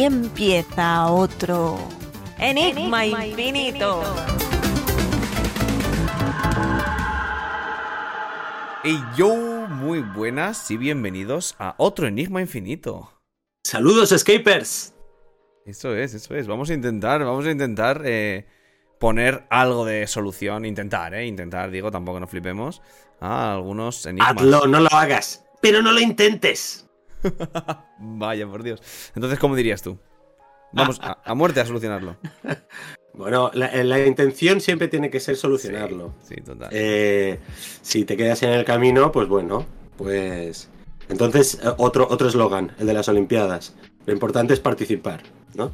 Aquí empieza otro Enigma, Infinito. Y yo, muy buenas y bienvenidos a otro Enigma Infinito. Saludos, escapers. Eso es, eso es. Vamos a intentar, vamos a intentar eh, poner algo de solución. Intentar, ¿eh? Intentar, digo, tampoco nos flipemos. A algunos enigmas. Hazlo, no lo hagas. Pero no lo intentes. Vaya, por Dios. Entonces, ¿cómo dirías tú? Vamos a, a muerte a solucionarlo. Bueno, la, la intención siempre tiene que ser solucionarlo. Sí, sí, total. Eh, si te quedas en el camino, pues bueno, pues... Entonces, eh, otro otro eslogan, el de las Olimpiadas. Lo importante es participar, ¿no?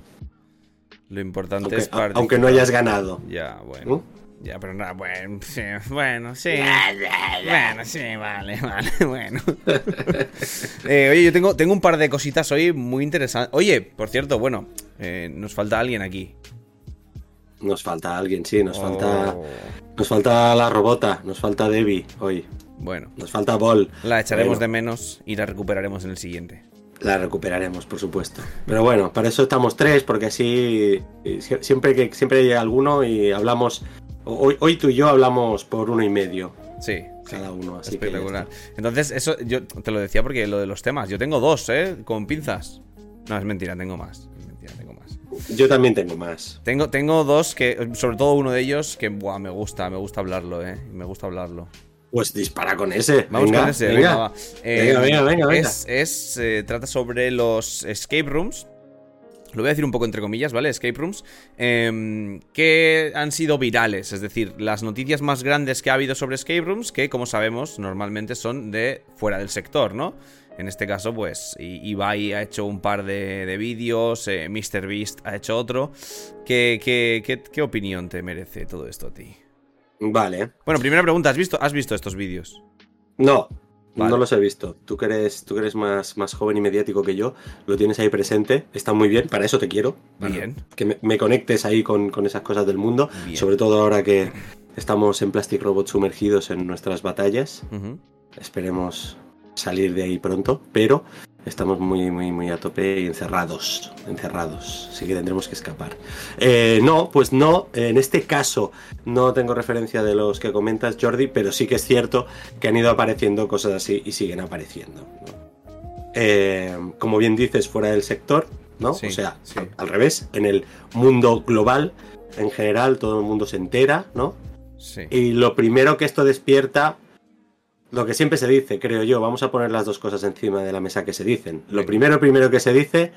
Lo importante Aunque, es participar. aunque no hayas ganado. Ya, bueno. ¿Mm? Ya, pero nada, bueno, sí, bueno, sí. Bueno, sí, vale, vale, bueno. Eh, oye, yo tengo, tengo un par de cositas hoy muy interesantes. Oye, por cierto, bueno, eh, nos falta alguien aquí. Nos falta alguien, sí, nos falta... Oh, Nos falta la robota, nos falta Debbie hoy. Bueno, Nos falta Ball. la echaremos Bueno. de menos y la recuperaremos en el siguiente. La recuperaremos, por supuesto. Pero bueno, para eso estamos tres, porque así eh, sie- siempre que siempre hay alguno y hablamos. Hoy, hoy tú y yo hablamos por uno y medio Sí, cada uno, así que espectacular. Entonces, eso yo te lo decía porque lo de los temas. Yo tengo dos, ¿eh? Con pinzas. No, es mentira, tengo más. Es mentira, tengo más. Yo también tengo más. Tengo, tengo dos que, sobre todo uno de ellos, que buah, me gusta, me gusta hablarlo, ¿eh? Me gusta hablarlo. Pues dispara con ese. Vamos venga, con ese, venga. venga, va. Eh, Venga, venga, venga, venga. Es, es, eh, trata sobre los escape rooms. Lo voy a decir un poco entre comillas, ¿vale? Escape rooms. em, que han sido virales. Es decir, las noticias más grandes que ha habido sobre escape rooms, que como sabemos, normalmente son de fuera del sector, ¿no? En este caso, pues, Ibai ha hecho un par de, de vídeos, eh, MrBeast ha hecho otro. ¿Qué, qué, qué, qué opinión te merece todo esto a ti? Vale. Bueno, primera pregunta, ¿has visto, has visto estos vídeos? No, Vale. no los he visto. Tú que eres, tú que eres más, más joven y mediático que yo, lo tienes ahí presente. Está muy bien, para eso te quiero. Bien. Que me, me conectes ahí con, con esas cosas del mundo. Bien. Sobre todo ahora que estamos en Plastic Robot sumergidos en nuestras batallas. Esperemos salir de ahí pronto, pero estamos muy, muy, muy a tope y encerrados, encerrados, así que tendremos que escapar. Eh, no, pues no, en este caso no tengo referencia de los que comentas, Jordi, pero sí que es cierto que han ido apareciendo cosas así y siguen apareciendo. ¿no? Eh, como bien dices, fuera del sector, ¿no? Sí, o sea, sí. al, al revés, en el mundo global, en general, todo el mundo se entera, ¿no? Sí. Y lo primero que esto despierta, lo que siempre se dice, creo yo, vamos a poner las dos cosas encima de la mesa que se dicen. Lo Venga. primero, primero que se dice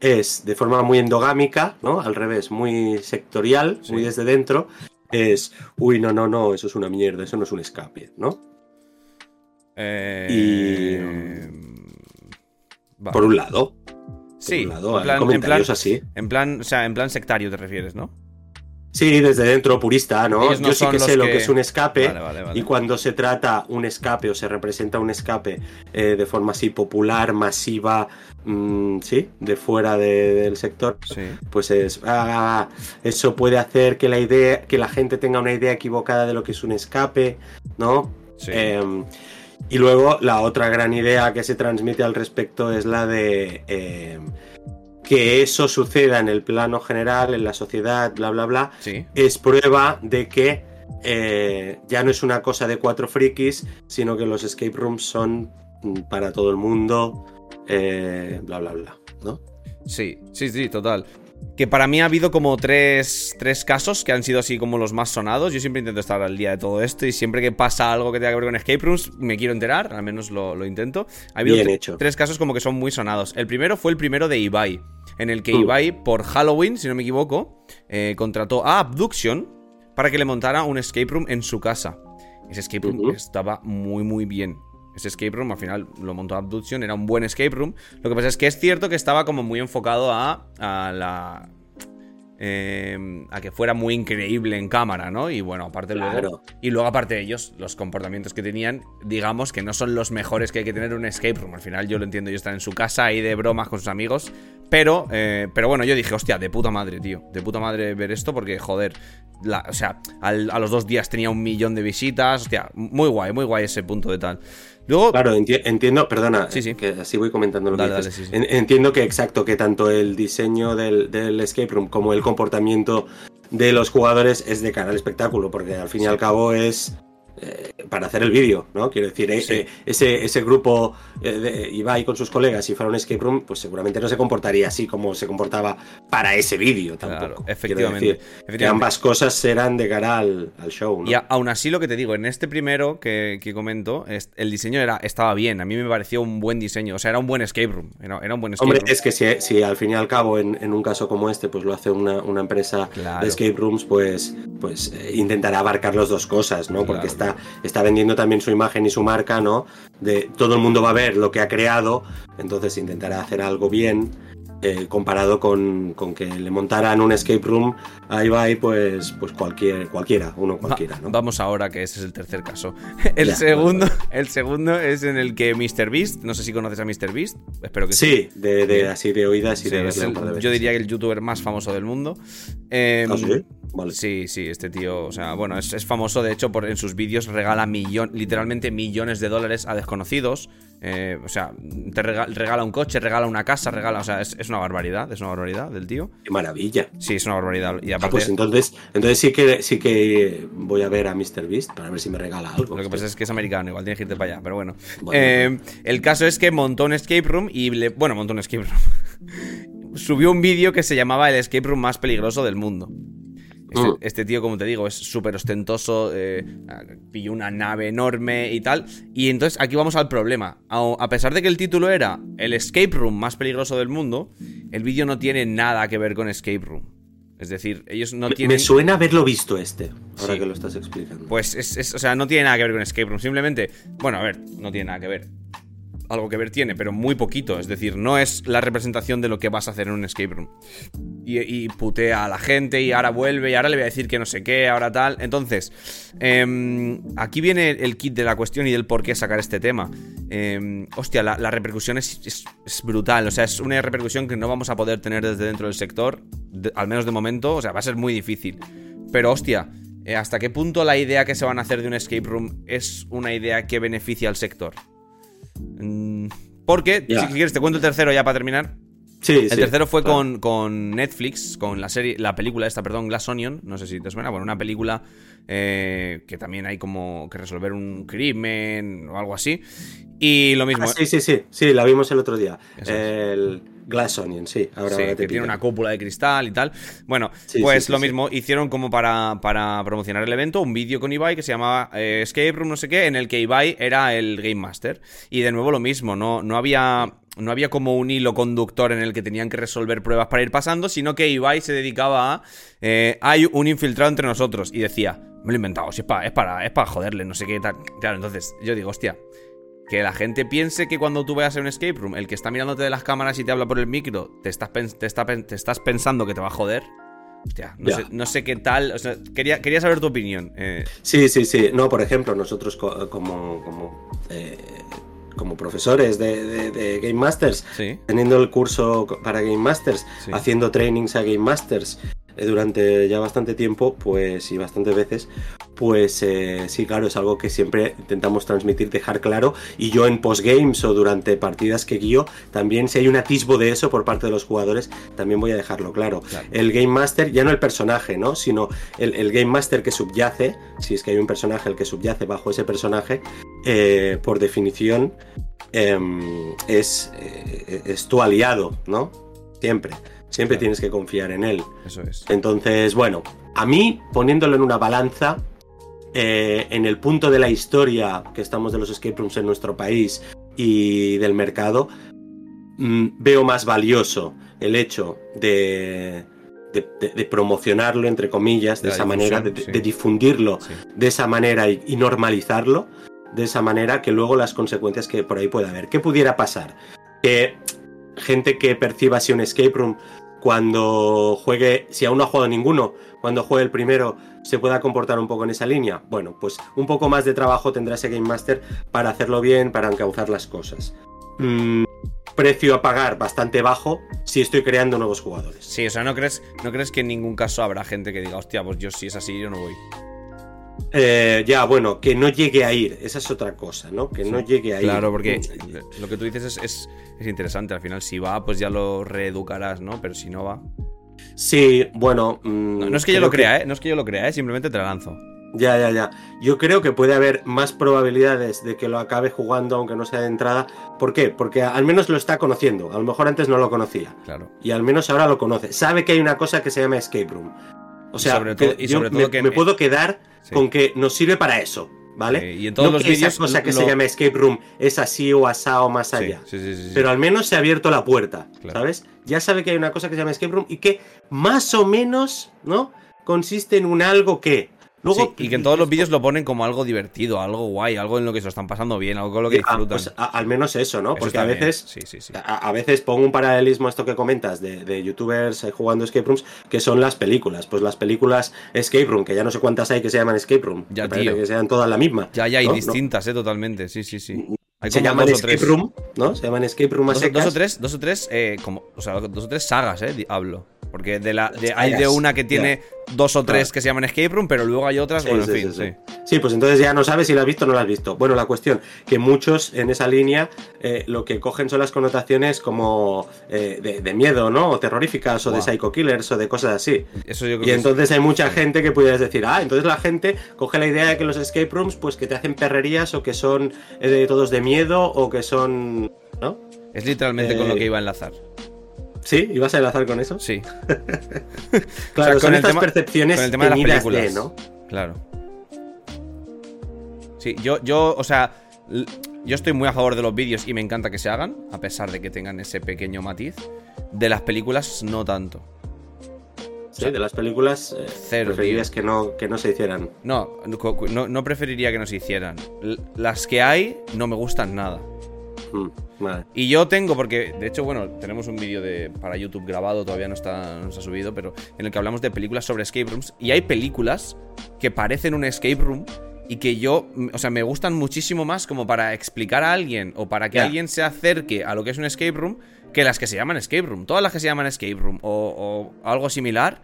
es de forma muy endogámica, ¿no? Al revés, muy sectorial, Sí. muy desde dentro, es, uy, no, no, no, eso es una mierda, eso no es un escape, ¿no? Eh, va. Por un lado. sí, por un lado, en plan, hay en comentarios plan, así. en plan, o sea, en plan sectario te refieres, ¿no? Sí, desde dentro, purista, ¿no? Yo sí que sé lo que- es un escape. Vale, vale, vale. Y cuando se trata un escape o se representa un escape eh, de forma así popular, masiva, mm, sí, de fuera de- del sector, Sí. pues es ah, eso puede hacer que la idea, que la gente tenga una idea equivocada de lo que es un escape, ¿no? Sí. Eh, y luego la otra gran idea que se transmite al respecto es la de eh, que eso suceda en el plano general, en la sociedad, bla, bla, bla, sí. es prueba de que eh, ya no es una cosa de cuatro frikis, sino que los escape rooms son para todo el mundo, eh, bla, bla, bla, ¿no? Sí, sí, sí, total. Que para mí ha habido como tres, tres casos que han sido así como los más sonados. Yo siempre intento estar al día de todo esto y siempre que pasa algo que tenga que ver con escape rooms me quiero enterar, al menos lo, lo intento. Ha habido Bien hecho. tres casos como que son muy sonados. El primero fue el primero de Ibai, en el que. Ibai, por Halloween, si no me equivoco, eh, contrató a Abduction para que le montara un escape room en su casa. Ese escape room estaba muy, muy bien. Ese escape room al final lo montó Abduction, era un buen escape room. Lo que pasa es que es cierto que estaba como muy enfocado a, a la. eh, a que fuera muy increíble en cámara, ¿no? Y bueno, aparte luego. Y luego, aparte de ellos, los comportamientos que tenían, digamos que no son los mejores que hay que tener en un escape room. Al final, yo lo entiendo, yo estar en su casa ahí de bromas con sus amigos, pero, eh, pero bueno, yo dije, hostia, de puta madre, tío. De puta madre ver esto porque, joder, o sea, a los dos días tenía un millón de visitas. Hostia, muy guay, muy guay ese punto de tal. Luego, claro, entiendo, perdona, que así voy comentando lo que dices. entiendo que exacto, que tanto el diseño del, del, escape room como el comportamiento de los jugadores es de cara al espectáculo, porque al fin y al cabo es eh, para hacer el vídeo, ¿no? Quiero decir, eh, ese, ese grupo eh, de Ibai con sus colegas, si fuera un escape room, pues seguramente no se comportaría así como se comportaba para ese vídeo tampoco. efectivamente, Que ambas cosas serán de cara al, show. Y aún así lo que te digo, en este primero que, comento, el diseño era, estaba bien, a mí me pareció un buen diseño, o sea, era un buen escape room. Era, un buen escape Hombre, es que si, al fin y al cabo en, un caso como este, pues lo hace una, empresa de escape rooms, pues, pues intentará abarcar las dos cosas, ¿no? Porque está está, vendiendo también su imagen y su marca, ¿no? De todo el mundo va a ver lo que ha creado, entonces intentará hacer algo bien. Eh, comparado con, que le montaran un escape room ahí va y pues, pues cualquier, cualquiera, uno cualquiera. ¿no? Vamos ahora, que ese es el tercer caso. El, segundo, el segundo es en el que MrBeast, no sé si conoces a MrBeast, espero que sí. Sí, de, así de oídas y de, Yo diría que el youtuber más famoso del mundo. Eh, sí? Sí, sí, este tío, o sea, bueno, es, famoso, de hecho, por, en sus vídeos regala millón, literalmente millones de dólares a desconocidos. Eh, o sea, te regala, un coche, regala una casa, regala, o sea, es, una barbaridad, es una barbaridad del tío. Qué maravilla. Sí, es una barbaridad. Y ah, pues entonces, entonces sí que sí que voy a ver a MrBeast para ver si me regala algo. Lo que pasa es que es americano, igual tienes que irte para allá, pero bueno. Eh, el caso es que montó un escape room y le, bueno, montó un escape room. Subió un vídeo que se llamaba el escape room más peligroso del mundo. Este, mm. este, tío, como te digo, es súper ostentoso, eh, pilló una nave enorme y tal. Y entonces aquí vamos al problema. A, pesar de que el título era el escape room más peligroso del mundo, el vídeo no tiene nada que ver con escape room. Es decir, ellos no tienen. Me suena haberlo visto este, ahora que lo estás explicando. Pues es, o sea, no tiene nada que ver con escape room. Simplemente, bueno, a ver, no tiene nada que ver algo que ver tiene, pero muy poquito. Es decir, no es la representación de lo que vas a hacer en un escape room. Y, putea a la gente y ahora vuelve y ahora le voy a decir que no sé qué, ahora tal. Entonces, em, aquí viene el kit de la cuestión y del por qué sacar este tema. Em, hostia, la, repercusión es, brutal. O sea, es una repercusión que no vamos a poder tener desde dentro del sector, al menos de momento. O sea, va a ser muy difícil. Pero hostia, eh, ¿hasta qué punto la idea que se van a hacer de un escape room es una idea que beneficia al sector? Mm, porque, si quieres, te cuento el tercero ya para terminar. Sí, el tercero fue con, Netflix, con la serie, la película esta, perdón, Glass Onion, no sé si te suena, bueno, una película eh, que también hay como que resolver un crimen o algo así. Y lo mismo. Ah, sí, sí, sí, sí, la vimos el otro día. el Glass Onion, sí. Ahora, sí, que tiene una cúpula de cristal y tal. Bueno, pues lo mismo, hicieron como para, para, promocionar el evento un vídeo con Ibai que se llamaba eh, Escape Room, no sé qué, en el que Ibai era el Game Master. Y de nuevo lo mismo, no, no había no había como un hilo conductor en el que tenían que resolver pruebas para ir pasando, sino que Ibai se dedicaba a. Eh, hay un infiltrado entre nosotros. Y decía, me lo he inventado, si es para, es para, es para joderle, no sé qué tal. Claro, entonces yo digo, hostia, que la gente piense que cuando tú vayas a un escape room, el que está mirándote de las cámaras y te habla por el micro, te estás, te estás pensando que te va a joder. Hostia, no, sé, qué tal. quería, quería saber tu opinión. Eh. Sí, sí, sí. No, por ejemplo, nosotros como, como, eh, como profesores de, Game Masters, teniendo el curso para Game Masters, haciendo trainings a Game Masters, eh, durante ya bastante tiempo, pues y bastantes veces, pues eh, sí, claro, es algo que siempre intentamos transmitir, dejar claro. Y yo en postgames o durante partidas que guío, también si hay un atisbo de eso por parte de los jugadores, también voy a dejarlo claro. El Game Master, ya no el personaje, ¿no? Sino el, Game Master que subyace, si es que hay un personaje el que subyace bajo ese personaje, eh, por definición em, es, es tu aliado, ¿no? Siempre. Siempre tienes que confiar en él. Eso es. Entonces, bueno, a mí, poniéndolo en una balanza, eh, en el punto de la historia que estamos de los escape rooms en nuestro país y del mercado, mm, veo más valioso el hecho de, de, promocionarlo, entre comillas, de, esa manera, de, difundirlo de esa manera y, normalizarlo de esa manera que luego las consecuencias que por ahí pueda haber. ¿Qué pudiera pasar? Que gente que perciba así un escape room cuando juegue, si aún no ha jugado ninguno, cuando juegue el primero se pueda comportar un poco en esa línea. Bueno, pues un poco más de trabajo tendrá ese Game Master para hacerlo bien, para encauzar las cosas. Mm, precio a pagar bastante bajo si estoy creando nuevos jugadores. Sí, o sea, ¿no crees, ¿no crees que en ningún caso habrá gente que diga, hostia, pues yo si es así, yo no voy? Eh, ya, bueno, que no llegue a ir, esa es otra cosa, ¿no? Que no llegue a ir. Claro, porque lo que tú dices es, es, es interesante. Al final, si va, pues ya lo reeducarás, ¿no? Pero si no va. Sí, bueno. mm, No, no es que yo lo crea, ¿eh? No es que yo lo crea, ¿eh? Simplemente te la lanzo. Ya, ya, ya. Yo creo que puede haber más probabilidades de que lo acabe jugando, aunque no sea de entrada. ¿Por qué? Porque al menos lo está conociendo. A lo mejor antes no lo conocía. Claro. Y al menos ahora lo conoce. Sabe que hay una cosa que se llama escape room. O sea, sobre todo- que y yo sobre todo me, que- me puedo quedar Sí. con que nos sirve para eso, ¿vale? Y en todos no los que vídeos esa cosa que se llama escape room es así o asá o más allá. sí, sí, sí, sí. Pero al menos se ha abierto la puerta, Claro. ¿sabes? Ya sabe que hay una cosa que se llama escape room y que más o menos, ¿no? Consiste en un algo que. Luego, Sí, y que en todos los vídeos lo ponen como algo divertido, algo guay, algo en lo que se lo están pasando bien, algo con lo que Ah, disfrutan. pues a- al menos eso, ¿no? Eso Porque a veces. Sí, sí, sí. A, a veces pongo un paralelismo a esto que comentas de, de youtubers eh, jugando escape rooms, que son las películas. Pues las películas escape room, que ya no sé cuántas hay que se llaman escape room. Ya, parece tío. que sean todas la misma. Ya, ya. No. distintas, ¿eh? Totalmente, sí, sí, sí. Hay Se llaman escape tres. room, ¿no? Se llaman escape room a Dos, secas. dos o tres, dos o tres, eh, como, o sea, dos o tres sagas, eh, hablo. Porque de la, de- hay de una que tiene dos o tres Claro. que se llaman Escape Room, pero luego hay otras, Sí, bueno, sí, en fin, sí, sí. pues entonces ya no sabes si la has visto o no la has visto. Bueno, la cuestión, que muchos en esa línea eh, lo que cogen son las connotaciones como eh, de, de miedo, ¿no? O terroríficas, o de psycho killers, o de cosas así. Eso yo creo Y que es- entonces hay mucha gente que pudieras decir, ah, entonces la gente coge la idea de que los escape rooms, pues que te hacen perrerías, o que son eh, todos de miedo, o que son. ¿No? es literalmente con lo que iba a enlazar. ¿Sí? ¿Ibas a enlazar con eso? Sí. Claro, con son el estas tema- percepciones con el tema de las películas. ¿no? Claro. Sí, yo, yo, o sea, yo estoy muy a favor de los vídeos y me encanta que se hagan, a pesar de que tengan ese pequeño matiz. De las películas, no tanto. Sí, de las películas eh, Cero, preferirías que no, que no se hicieran. No, no, no preferiría que nos hicieran. L- Las que hay no me gustan nada. Mm, vale. Y yo tengo, porque de hecho, bueno, tenemos un vídeo de para YouTube grabado, todavía no está, no se ha subido, pero en el que hablamos de películas sobre escape rooms. Y hay películas que parecen un escape room y que yo, o sea, me gustan muchísimo más como para explicar a alguien o para que alguien se acerque a lo que es un escape room que las que se llaman escape room. Todas las que se llaman escape room o, o algo similar.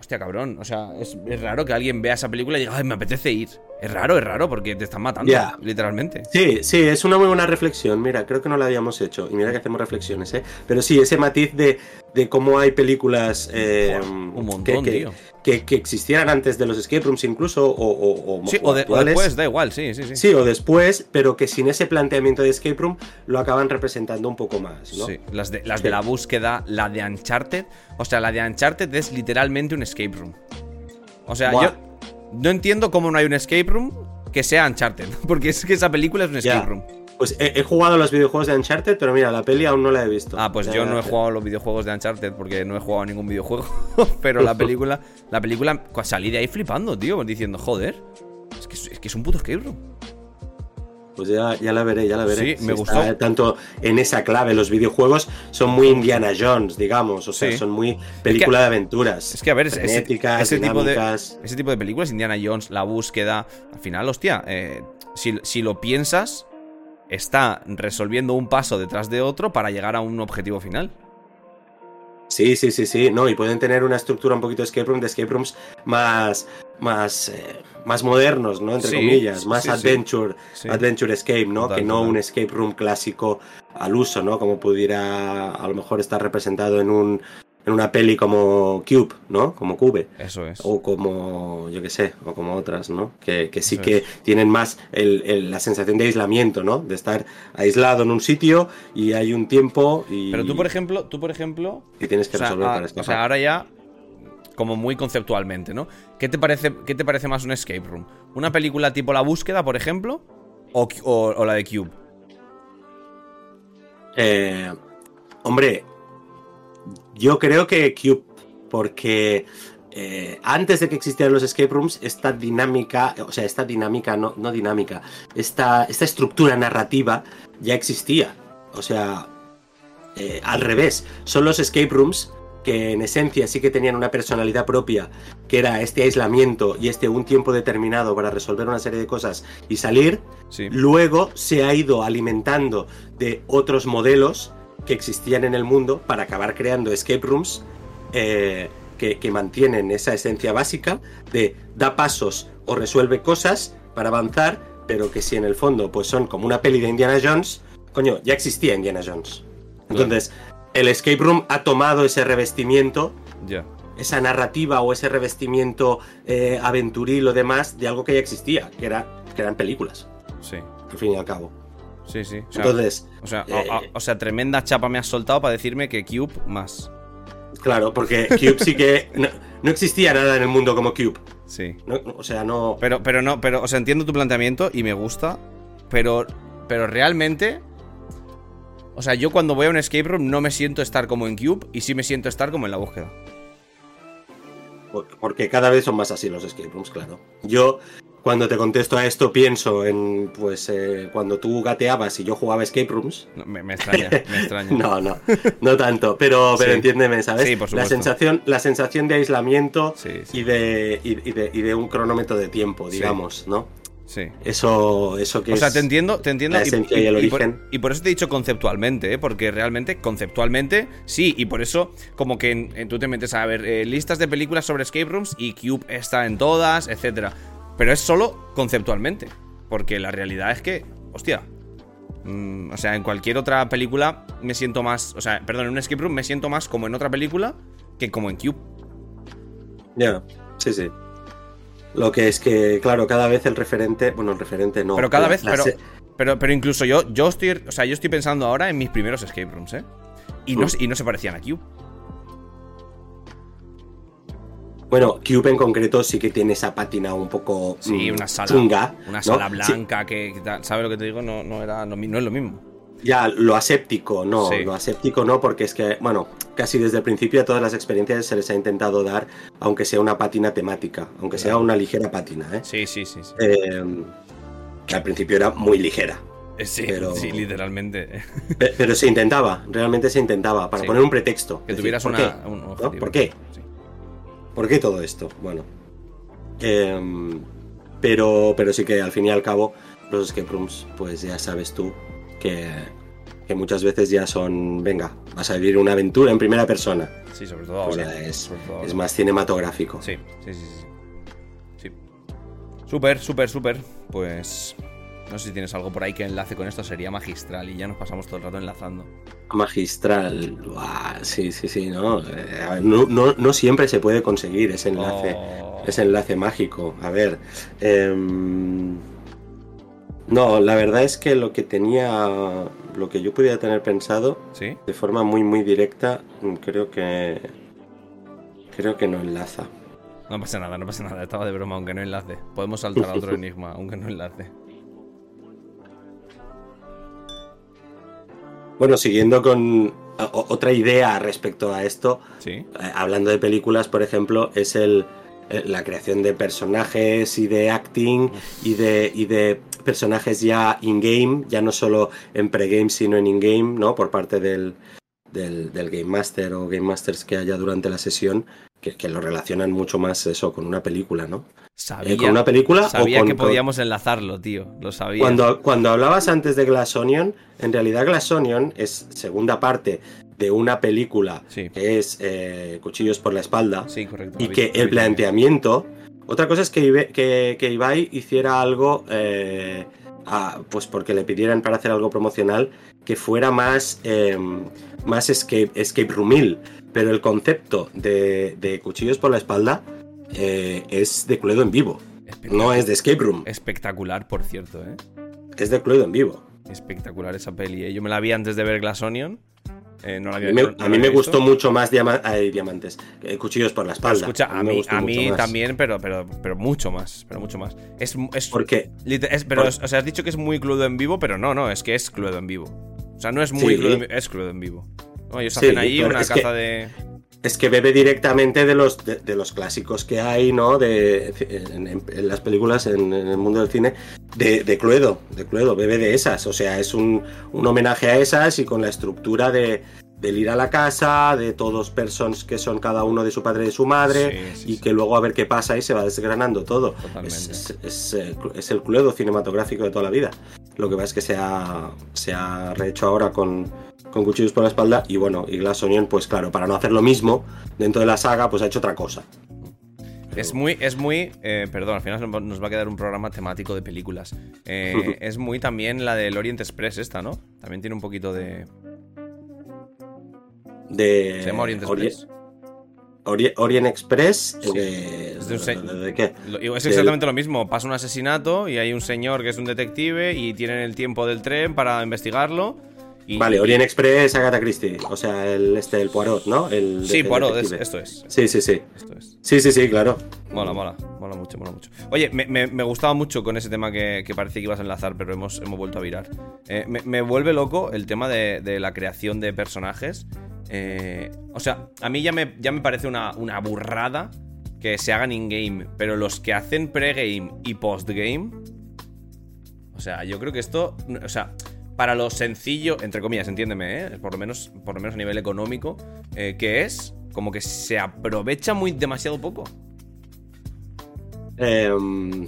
Hostia, cabrón. O sea, es, es raro que alguien vea esa película y diga, ay, me apetece ir. Es raro, es raro, porque te están matando, literalmente. Sí, sí, es una muy buena reflexión. Mira, creo que no la habíamos hecho. Y mira que hacemos reflexiones, ¿eh? Pero sí, ese matiz de, de cómo hay películas eh, un montón, que, tío. que- que existieran antes de los escape rooms incluso, o, o, o- Sí, o o, de- o actuales. después, da igual, sí, sí, sí. Sí, o después, pero que sin ese planteamiento de escape room lo acaban representando un poco más, ¿no? Sí, las de, las Sí. de la búsqueda, la de Uncharted. O sea, la de Uncharted es literalmente un escape room. O sea, Buah. yo no entiendo cómo no hay un escape room que sea Uncharted. Porque es que esa película es un escape room. Pues he, he jugado los videojuegos de Uncharted, pero mira, la peli aún no la he visto. Ah, pues Ya- yo no he jugado los videojuegos de Uncharted porque no he jugado ningún videojuego. Pero la película, la película, cu- salí de ahí flipando, tío, diciendo, joder, es que es, es que es un puto escape room. Pues ya, ya la veré, ya la veré. Sí, me está gustó. tanto en esa clave. Los videojuegos son muy Indiana Jones, digamos. O sea, Sí. son muy película de aventuras. Es que, a ver, ese, ese tipo de, ese tipo de películas, Indiana Jones, la búsqueda, al final, hostia, eh, si, si lo piensas, está resolviendo un paso detrás de otro para llegar a un objetivo final. Sí, sí, sí, sí. No, y pueden tener una estructura un poquito de escape room, de escape rooms más, más, eh, más modernos, ¿no? Entre Sí, comillas, más sí, adventure, Sí. adventure escape, ¿no? Total, que no total. un escape room clásico al uso, ¿no? Como pudiera a lo mejor estar representado en un en una peli como Cube, ¿no? Como Cube. Eso es. O como, yo qué sé, o como otras, ¿no? Que, que sí Eso que tienen más el- el- la sensación de aislamiento, ¿no? De estar aislado en un sitio y hay un tiempo y, Pero tú, por ejemplo, tú, por ejemplo, y tienes que o sea, ah, para o escapar. sea, ahora ya, como muy conceptualmente, ¿no? ¿Qué te parece, qué te parece más un escape room? ¿Una película tipo La Búsqueda, por ejemplo? ¿O, la de Cube? Eh, hombre, yo creo que Cube, porque eh, antes de que existieran los escape rooms, esta dinámica, o sea, esta dinámica, no, no dinámica, esta, esta estructura narrativa ya existía. O sea, eh, al revés, son los escape rooms que en esencia sí que tenían una personalidad propia, que era este aislamiento y este un tiempo determinado para resolver una serie de cosas y salir, Sí. Luego se ha ido alimentando de otros modelos que existían en el mundo para acabar creando escape rooms eh, que, que mantienen esa esencia básica de da pasos o resuelve cosas para avanzar, pero que si en el fondo pues son como una peli de Indiana Jones, coño, ya existía Indiana Jones. Entonces, el escape room ha tomado ese revestimiento, Ya. esa narrativa o ese revestimiento eh, aventuril o demás de algo que ya existía, que, era, que eran películas, Sí. al fin y al cabo. Sí, sí. O sea, Entonces, o, sea, eh, o sea, tremenda chapa me has soltado para decirme que Cube más. claro, porque Cube sí que no, no existía nada en el mundo como Cube. Sí. No- o sea, no. Pero, pero no, pero, o sea, entiendo tu planteamiento y me gusta, pero, pero realmente, o sea, yo cuando voy a un escape room no me siento estar como en Cube y sí me siento estar como en la búsqueda. Por- Porque cada vez son más así los escape rooms, claro. Yo, cuando te contesto a esto, pienso en, pues, eh, cuando tú gateabas y yo jugaba escape rooms. No, me, me extraña, me extraña. No, no, no tanto, pero, pero Sí. entiéndeme, ¿sabes? Sí, por la, supuesto. sensación, la sensación de aislamiento Sí, y, de, y, y de, y de un cronómetro de tiempo, digamos, ¿no? Sí. Eso, eso que O sea, es... te entiendo, te entiendo. la esencia y el por, origen. y por eso te he dicho conceptualmente, ¿eh? porque realmente, conceptualmente, sí. Y por eso, como que en- en- tú te metes a ver eh, listas de películas sobre escape rooms y Cube está en todas, etcétera. Pero es solo conceptualmente. Porque la realidad es que, hostia. mm, o sea, en cualquier otra película me siento más. O sea, perdón, en un escape room me siento más como en otra película que como en Cube. Ya, sí, sí. Lo que es que, claro, cada vez el referente, bueno, el referente no. Pero cada vez, pero, pero, pero incluso yo, yo estoy, o sea, yo estoy pensando ahora en mis primeros escape rooms, ¿eh? Y no, se- y no se parecían a Cube. Bueno, Cube en concreto sí que tiene esa pátina un poco Sí, mm, una sala, chunga, una ¿no? sala Sí, blanca que, que ¿sabes lo que te digo? No, no era mi- no es lo mismo. Ya, lo aséptico, no, Sí. lo aséptico no, porque es que, bueno, casi desde el principio a todas las experiencias se les ha intentado dar, aunque sea una pátina temática, aunque sea una ligera pátina, ¿eh? Sí, sí, sí, sí. Eh, que al principio era muy ligera, Eh, sí, pero- sí, literalmente. Pe- pero se intentaba, realmente se intentaba, para Sí. poner un pretexto. Que Decir, tuvieras ¿por una, qué? un ¿No? objetivo. ¿Por qué? Sí. ¿Por qué todo esto? Bueno. Em, pero, pero sí que al fin y al cabo, los escape rooms, pues ya sabes tú que, que muchas veces ya son, venga, vas a vivir una aventura en primera persona. Sí, sobre todo Pues ahora. es, sobre todo es ahora. más cinematográfico. Sí, sí, sí, sí. Súper, súper, súper. Pues. No sé si tienes algo por ahí que enlace con esto, sería magistral y ya nos pasamos todo el rato enlazando. Magistral. Sí, sí, sí, ¿no? Eh, no, no, no siempre se puede conseguir ese enlace. Oh. ese enlace mágico. A ver. em, no, la verdad es que lo que tenía. Lo que yo pudiera tener pensado ¿Sí? de forma muy, muy directa, creo que. Creo que no enlaza. No pasa nada, no pasa nada. Estaba de broma, aunque no enlace. Podemos saltar a otro enigma, aunque no enlace. Bueno, siguiendo con otra idea respecto a esto, ¿Sí? eh, hablando de películas, por ejemplo, es el, la creación de personajes y de acting y de, y de personajes ya in-game, ya no solo en pre-game, sino en in-game, ¿no? Por parte del, del, del Game Master o Game Masters que haya durante la sesión, que, que lo relacionan mucho más eso con una película, ¿no? Sabía, Eh, con una película sabía o con, que podíamos enlazarlo, tío. Lo sabía. Cuando, cuando hablabas antes de Glass Onion, en realidad Glass Onion es segunda parte de una película Sí. que es eh, Cuchillos por la espalda Sí, correcto. y que el planteamiento... Otra cosa es que, Ibe- que, que Ibai hiciera algo, eh, a- pues porque le pidieran para hacer algo promocional, que fuera más, eh, más escape, escape roomil. Pero el concepto de, de Cuchillos por la espalda eh, es de Cluedo en vivo. No es de escape room, Espectacular, por cierto, ¿eh? es de Cluedo en vivo. Espectacular esa peli. Yo me la vi antes de ver Glass Onion. Eh, no la A mí me, no- no a la mí había me gustó mucho más diama- ay, diamantes, eh, cuchillos por la espalda. escucha, a mí, a también, pero, pero, pero mucho más. Pero mucho más. Es, es, ¿Por qué? es- pero, Por- o sea, has dicho que es muy Cluedo en vivo, pero no, no, es que es Cluedo en vivo. O sea, no es muy Sí. Cluedo en vivo, es Cluedo en vivo. No, ellos Sí, hacen ahí una que- caza de. Es que bebe directamente de los, de, de los clásicos que hay, ¿no? De, en, en- en las películas, en, en el mundo del cine, de, de Cluedo, de Cluedo, bebe de esas. O sea, es un, un homenaje a esas y con la estructura de, del ir a la casa, de todos persons que son cada uno de su padre y de su madre, Sí, sí, y sí. que luego a ver qué pasa y se va desgranando todo. Totalmente. Es, es- es, eh, es el Cluedo cinematográfico de toda la vida. Lo que pasa es que se ha, se ha rehecho ahora con, con cuchillos por la espalda. Y bueno, y Glass Onion, pues claro, para no hacer lo mismo dentro de la saga, pues ha hecho otra cosa. Es muy, es muy, eh, perdón, al final nos va a quedar un programa temático de películas. Eh, es muy también la del Orient Express esta, ¿no? También tiene un poquito de... De... Se llama Orient Ori- Express. Ori- Orient Express. Sí. de- de de- qué? Es exactamente lo mismo. Pasa un asesinato y hay un señor que es un detective y tienen el tiempo del tren para investigarlo. Y, Vale, Orient Express, Agatha Christie. O sea, el, este, el Poirot, ¿no? El Sí, el Poirot, es- esto es. Sí, sí, sí. Esto es. Sí, sí, sí, claro. Mola, mola, mola mucho, mola mucho. Oye, me, me- me gustaba mucho con ese tema que, que parecía que ibas a enlazar, pero hemos, hemos vuelto a virar. Eh, me, me vuelve loco el tema de, de la creación de personajes. Eh, o sea, a mí ya me, ya me parece una, una burrada que se hagan in-game, pero los que hacen pre-game y post-game. O sea, yo creo que esto. O sea. Para lo sencillo, entre comillas, entiéndeme, ¿eh? por, lo menos, por lo menos a nivel económico, eh, que es como que se aprovecha muy demasiado poco. Em,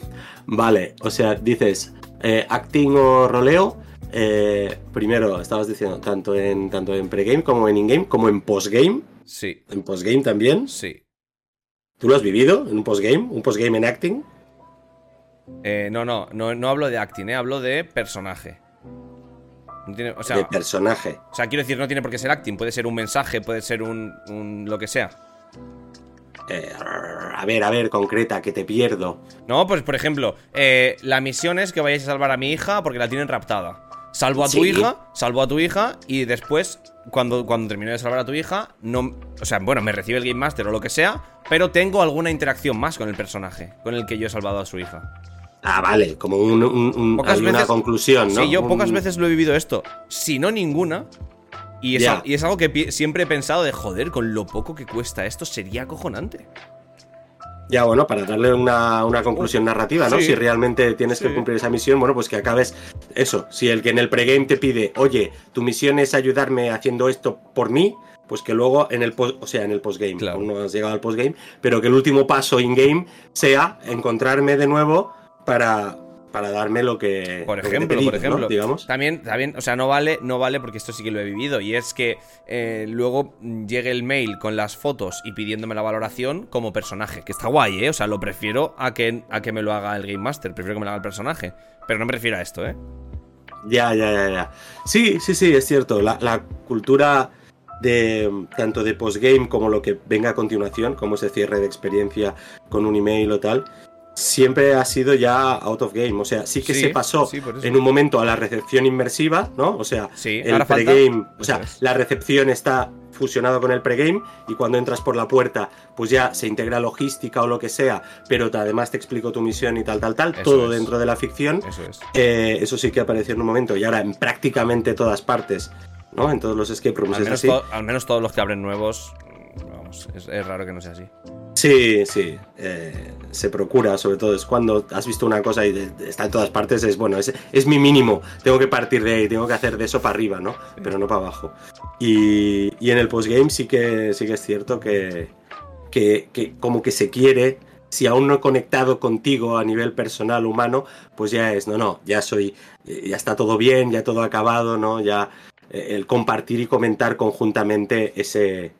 vale, o sea, dices eh, acting o roleo. eh, primero, estabas diciendo, tanto en, tanto en pregame como en in-game, como en postgame. Sí, En postgame también. sí. ¿Tú lo has vivido en un postgame? ¿Un postgame en acting? Eh, no, no, no, no hablo de acting, eh, hablo de personaje. No tiene- o, sea, de personaje. o sea, quiero decir, no tiene por qué ser acting, puede ser un mensaje, puede ser un, un lo que sea. Eh, a ver, a ver, concreta, que te pierdo. No, pues por ejemplo, eh, la misión es que vayáis a salvar a mi hija porque la tienen raptada. Salvo a tu Sí. hija, salvo a tu hija y después, cuando, cuando termine de salvar a tu hija, no, o sea, bueno, me recibe el Game Master o lo que sea, pero tengo alguna interacción más con el personaje, con el que yo he salvado a su hija. Ah, vale, como un, un- un- Pocas hay una conclusión, ¿no? Sí, yo pocas veces lo he vivido esto, si no ninguna. Y es, Ya. al- y es algo que siempre he pensado de joder, con lo poco que cuesta esto sería acojonante. Ya, bueno, para darle una, una conclusión narrativa, ¿no? Sí. Si realmente tienes Sí. que cumplir esa misión, bueno, pues que acabes eso. Si el que en el pregame te pide, oye, tu misión es ayudarme haciendo esto por mí, pues que luego en el post, o sea, en el postgame, Claro. aún no has llegado al postgame, pero que el último paso in-game sea encontrarme de nuevo para, para darme lo que. Por que ejemplo, pedido, por ejemplo. ¿no? Digamos. También, también, o sea, no vale, no vale porque esto sí que lo he vivido. Y es que eh, luego llegue el mail con las fotos y pidiéndome la valoración como personaje. Que está guay, ¿eh? O sea, lo prefiero a que, a que me lo haga el Game Master. Prefiero que me lo haga el personaje. Pero no me refiero a esto, ¿eh? Ya, ya, ya, ya. Sí, sí, sí, es cierto. La, la cultura de tanto de postgame como lo que venga a continuación, como ese cierre de experiencia con un email o tal, siempre ha sido ya out of game. O sea, sí que Sí, se pasó sí, en un momento a la recepción inmersiva, ¿no? O sea, Sí, el pregame, o sea, es. la recepción está fusionado con el pregame y cuando entras por la puerta, pues ya se integra logística o lo que sea, pero te- además te explico tu misión y tal, tal, tal, Eso todo es. dentro de la ficción. Eso es. Eh, eso sí que apareció en un momento y ahora en prácticamente todas partes, ¿no? En todos los escape rooms Al es menos, así. to- al menos todos los que abren nuevos. Vamos, es, es raro que no sea así. Sí, sí. eh, se procura, sobre todo es cuando has visto una cosa y de- de- está en todas partes, es bueno, es, es mi mínimo. Tengo que partir de ahí, tengo que hacer de eso para arriba, ¿no? Pero no para abajo. Y, y en el postgame sí que, sí que es cierto que, que, que como que se quiere. Si aún no he conectado contigo a nivel personal, humano, pues ya es, no, no, ya soy, eh, ya está todo bien, ya todo acabado, ¿no? Ya eh, el compartir y comentar conjuntamente ese,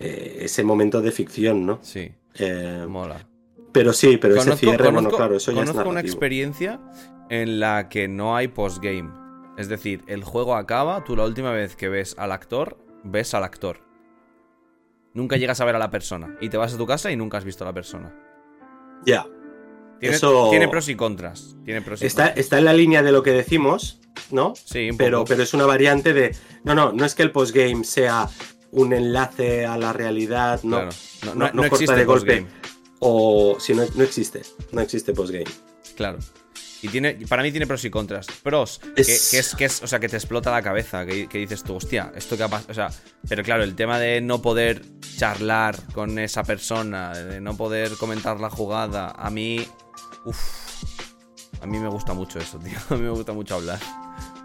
eh, ese momento de ficción, ¿no? Sí, Eh, mola. pero sí, pero ese Conozco- cierre, bueno, claro, eso ya es conozco una experiencia en la que no hay postgame. Es decir, el juego acaba, tú la última vez que ves al actor, ves al actor. Nunca llegas a ver a la persona. Y te vas a tu casa y nunca has visto a la persona. Ya. Tiene, Eso- tiene pros y contras. Tiene pros y Está, contras. está en la línea de lo que decimos, ¿no? Sí, un Pero, poco. pero es una variante de. No, no, no es que el postgame sea un enlace a la realidad, no. Claro. No, no- no- corta existe de golpe. O si no, no existe. No existe postgame. Claro. Y tiene, para mí tiene pros y contras. Pros, que, Es- que es, que es, o sea, que te explota la cabeza, que, que dices tú, hostia, esto que ha pasado. O sea, pero claro, el tema de no poder charlar con esa persona, de no poder comentar la jugada, a mí. Uff. A mí me gusta mucho eso, tío. A mí me gusta mucho hablar.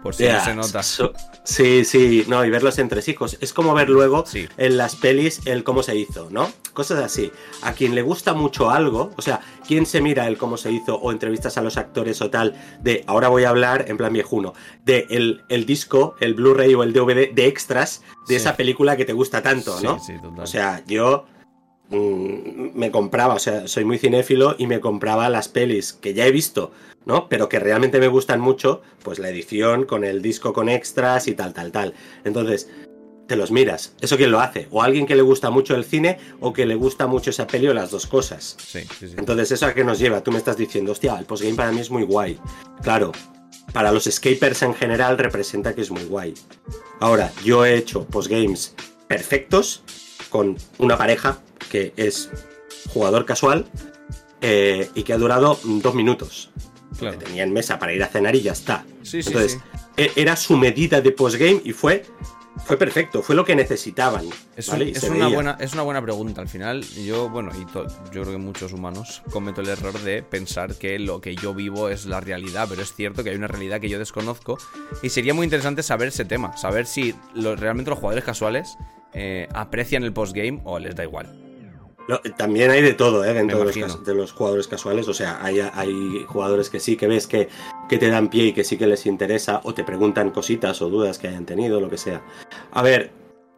Por si no se nota. so- sí, sí, no, y verlos entre hijos. Es como ver luego Sí. en las pelis el cómo se hizo, ¿no? Cosas así. A quien le gusta mucho algo, o sea, ¿quién se mira el cómo se hizo o entrevistas a los actores o tal de, ahora voy a hablar en plan viejuno, de el, el disco, el Blu-ray o el DVD de extras de Sí. esa película que te gusta tanto, ¿no? Sí, sí, total. O sea, yo mm, me compraba, o sea, soy muy cinéfilo y me compraba las pelis que ya he visto, ¿no? Pero que realmente me gustan mucho, pues la edición con el disco con extras y tal, tal, tal. Entonces, te los miras. ¿Eso quién lo hace? O alguien que le gusta mucho el cine o que le gusta mucho esa peli o las dos cosas. sí, sí, sí. Entonces, ¿eso a qué nos lleva? Tú me estás diciendo, hostia, el postgame para mí es muy guay. Claro, para los escapers en general representa que es muy guay. Ahora, yo he hecho postgames perfectos con una pareja que es jugador casual eh, y que ha durado dos minutos. Claro. Que tenía en mesa para ir a cenar y ya está. Sí, sí, Entonces, sí. e- era su medida de postgame y fue, fue perfecto, fue lo que necesitaban. Es, una veía. buena, es una buena pregunta. Al final, yo, bueno, y to- yo creo que muchos humanos cometo el error de pensar que lo que yo vivo es la realidad, pero es cierto que hay una realidad que yo desconozco y sería muy interesante saber ese tema, saber si lo- realmente los jugadores casuales eh, aprecian el postgame o les da igual. También hay de todo, ¿eh? Dentro de los, de los jugadores casuales. O sea, hay, hay jugadores que sí que ves que, que te dan pie y que sí que les interesa, o te preguntan cositas o dudas que hayan tenido, lo que sea. A ver,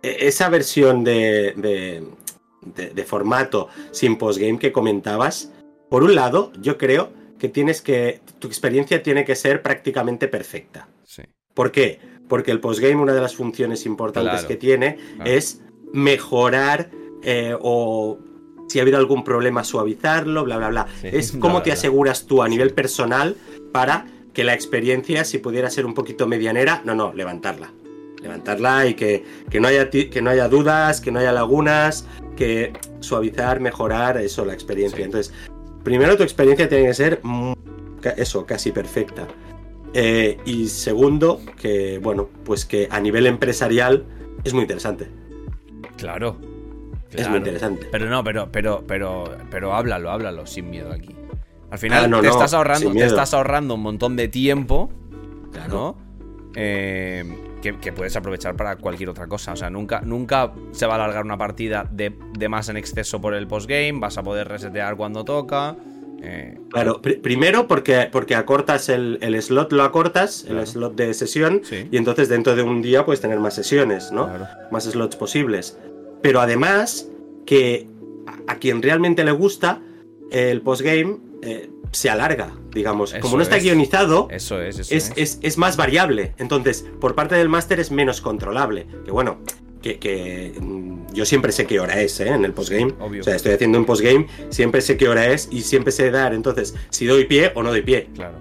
e- esa versión de, de, de- de formato sin postgame que comentabas, por un lado, yo creo que tienes que. Tu experiencia tiene que ser prácticamente perfecta. Sí. ¿Por qué? Porque el postgame, una de las funciones importantes Claro. que tiene Claro. es mejorar eh, o si ha habido algún problema, suavizarlo, bla, bla, bla. Sí, Es cómo bla, te bla. aseguras tú a nivel personal para que la experiencia, si pudiera ser un poquito medianera, no, no, levantarla. Levantarla y que, que no, haya que no haya dudas, que no haya lagunas, que suavizar, mejorar eso, la experiencia. Sí. Entonces, primero tu experiencia tiene que ser eso, casi perfecta. Eh, y segundo, que bueno, pues que a nivel empresarial es muy interesante. Claro. Es muy interesante. Pero no, pero, pero, pero, pero háblalo, háblalo sin miedo aquí. Al final Ah, no, te no, estás ahorrando, te estás ahorrando un montón de tiempo, Claro. ¿no? Eh, que, que puedes aprovechar para cualquier otra cosa. O sea, nunca, nunca se va a alargar una partida de, de más en exceso por el postgame. Vas a poder resetear cuando toca. eh, Claro, pri- primero porque, porque acortas el, el slot, lo acortas, Claro. el slot de sesión, Sí. y entonces dentro de un día puedes tener más sesiones, ¿no? claro. Más slots posibles. Pero además, que a, a quien realmente le gusta, el postgame eh, se alarga, digamos. Eso Como no está es. guionizado, Eso es, eso es, es. más variable. Entonces, por parte del máster es menos controlable. Que bueno, que, que, mm, yo siempre sé qué hora es ¿eh? en el postgame. obvio. O sea, estoy haciendo un postgame, siempre sé qué hora es y siempre sé dar, entonces, si doy pie o no doy pie Claro,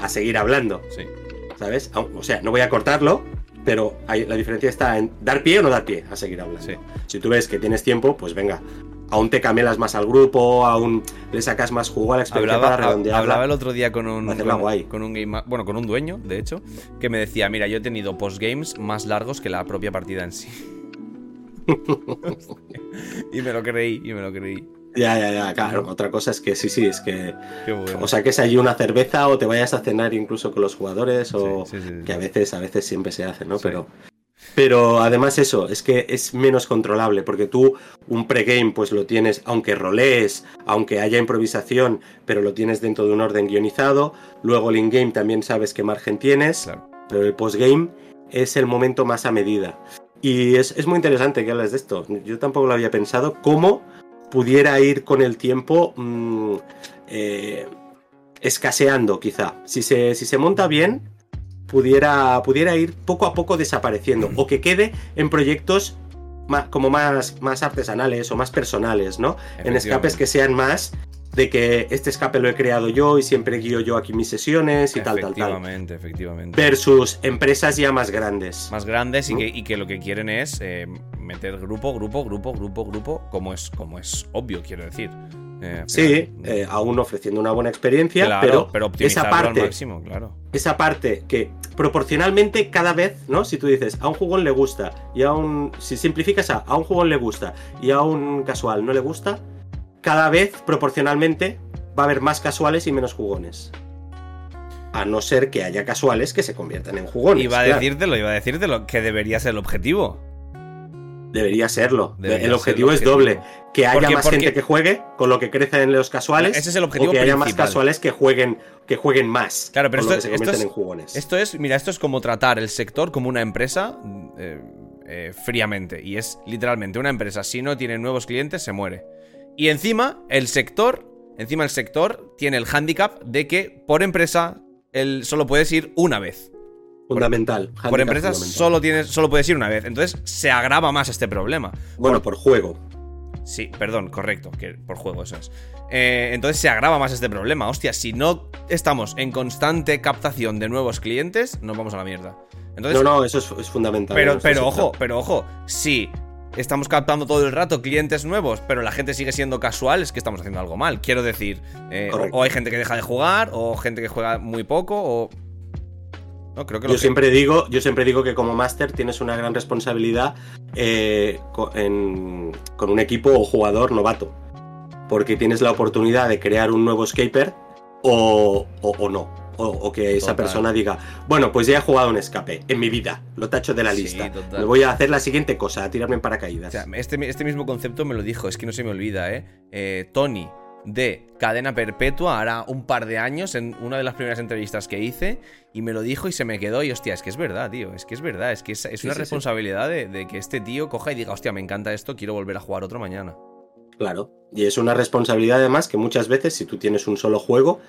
a seguir hablando, sí. ¿sabes? O sea, no voy a cortarlo, pero hay- la diferencia está en dar pie o no dar pie a seguir hablando. Sí. Si tú ves que tienes tiempo, pues venga. Aún te camelas más al grupo, aún le sacas más jugo a la experiencia Hablaba, para redondearla. hablaba el otro día con un, con, un game, bueno, con un dueño, de hecho, que me decía, mira, yo he tenido postgames más largos que la propia partida en sí. y me lo creí, y me lo creí. Ya, ya, ya, claro. Otra cosa es que sí, sí, es que bueno. o saques allí una cerveza o te vayas a cenar incluso con los jugadores o Sí, sí, sí, sí. que a veces, a veces siempre se hace, ¿no? Pero, pero además eso, es que es menos controlable, porque tú un pregame pues lo tienes, aunque rolees, aunque haya improvisación, pero lo tienes dentro de un orden guionizado, luego el in-game también sabes qué margen tienes, Claro. pero el postgame es el momento más a medida. Y es, es muy interesante que hables de esto, yo tampoco lo había pensado, cómo pudiera ir con el tiempo... mm, eh, escaseando quizá. Si se, si se monta bien, pudiera, pudiera ir poco a poco desapareciendo. O que quede en proyectos ma- como más, más artesanales o más personales, ¿no? En escapes que sean más de que este escape lo he creado yo y siempre guío yo aquí mis sesiones y tal, tal, tal. Efectivamente, efectivamente. Versus empresas ya más grandes. Más grandes y que, y que lo que quieren es eh, meter grupo, grupo, grupo, grupo, grupo, como es, como es obvio, quiero decir. Eh, Sí, eh, aún ofreciendo una buena experiencia, claro, pero, esa parte al máximo, claro. esa parte que proporcionalmente cada vez, ¿no? Si tú dices a un jugón le gusta y a un. Si simplificas a a un jugón le gusta y a un casual no le gusta, cada vez proporcionalmente va a haber más casuales y menos jugones. a no ser que haya casuales que se conviertan en jugones. Iba a claro. decírtelo, iba a decírtelo, que debería ser el objetivo. Debería serlo. Debería el ser objetivo el es objetivo. doble. Que haya Porque- más porque- gente que juegue, con lo que crecen los casuales. Ese es el objetivo o que haya más casuales que jueguen, que jueguen más. Claro, pero esto- que se esto es- en jugones. Esto es, mira, esto es como tratar el sector como una empresa eh, eh, fríamente. Y es literalmente una empresa, si no tiene nuevos clientes, se muere. Y encima, el sector, encima el sector tiene el hándicap de que por empresa el, solo puedes ir una vez. fundamental. Por handicap empresa solo, tienes, solo puedes ir una vez. Entonces se agrava más este problema. Bueno, por juego. Sí, perdón, correcto, que por juego eso es. Eh, entonces se agrava más este problema. Hostia, si no estamos en constante captación de nuevos clientes, nos vamos a la mierda. Entonces, no, no, eso es, es fundamental. en pero, pero ojo, pero ojo, si estamos captando todo el rato clientes nuevos, pero la gente sigue siendo casual, es que estamos haciendo algo mal. Quiero decir, eh, o, hay gente que deja de jugar, o gente que juega muy poco, o. No, creo que lo Yo que- siempre digo, yo siempre digo que como máster tienes una gran responsabilidad eh, en- con un equipo o jugador novato. Porque tienes la oportunidad de crear un nuevo escaper o, o- o no. O, o que esa Total. persona diga, bueno, pues ya he jugado un escape en mi vida, lo tacho de la Sí, lista. total. Me voy a hacer la siguiente cosa, a tirarme en O paracaídas. sea, este, este mismo concepto me lo dijo, es que no se me olvida, ¿eh? Eh, Tony de Cadena Perpetua hará un par de años en una de las primeras entrevistas que hice y me lo dijo y se me quedó y hostia, es que es verdad, tío, es que es verdad, es que es, es Sí, una sí. responsabilidad de, de que este tío coja y diga, hostia, me encanta esto, quiero volver a jugar otro mañana. Claro. Y es una responsabilidad además que muchas veces si tú tienes un solo juego,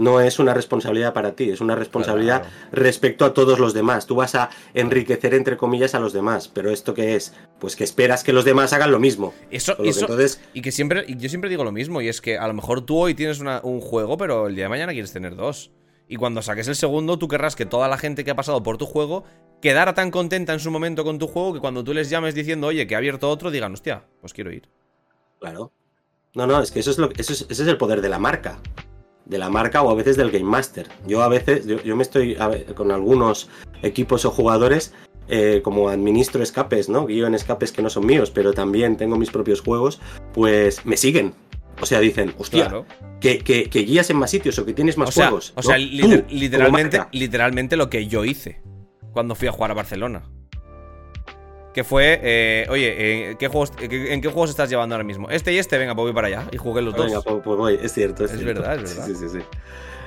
no es una responsabilidad para ti, es una responsabilidad Claro. respecto a todos los demás. Tú vas a enriquecer entre comillas a los demás, pero esto qué es? Pues que esperas que los demás hagan lo mismo. Eso, que eso, entonces, y que siempre, y yo siempre digo lo mismo, y es que a lo mejor tú hoy tienes una- un juego, pero el día de mañana quieres tener dos. Y cuando saques el segundo, tú querrás que toda la gente que ha pasado por tu juego quedara tan contenta en su momento con tu juego que cuando tú les llames diciendo, oye, que he abierto otro, digan, hostia, pues quiero ir. claro. No, no, es que eso es lo eso es- ese es el poder de la marca. De la marca o a veces del Game Master. Yo a veces, yo, yo me estoy a con algunos equipos o jugadores eh, como administro escapes, ¿no? Guío en escapes que no son míos, pero también tengo mis propios juegos, pues me siguen. O sea, dicen, hostia, Claro. que, que- que guías en más sitios o que tienes más O sea, juegos. o sea, literalmente, literalmente lo que yo hice cuando fui a jugar a Barcelona. Que fue, eh, oye, ¿en qué, juegos, ¿en qué juegos estás llevando ahora mismo? Este y este, venga, pues voy para allá. Y jugué los dos. Venga, pues, pues voy, es cierto. Es, Es cierto. verdad, es verdad. Sí, sí, sí.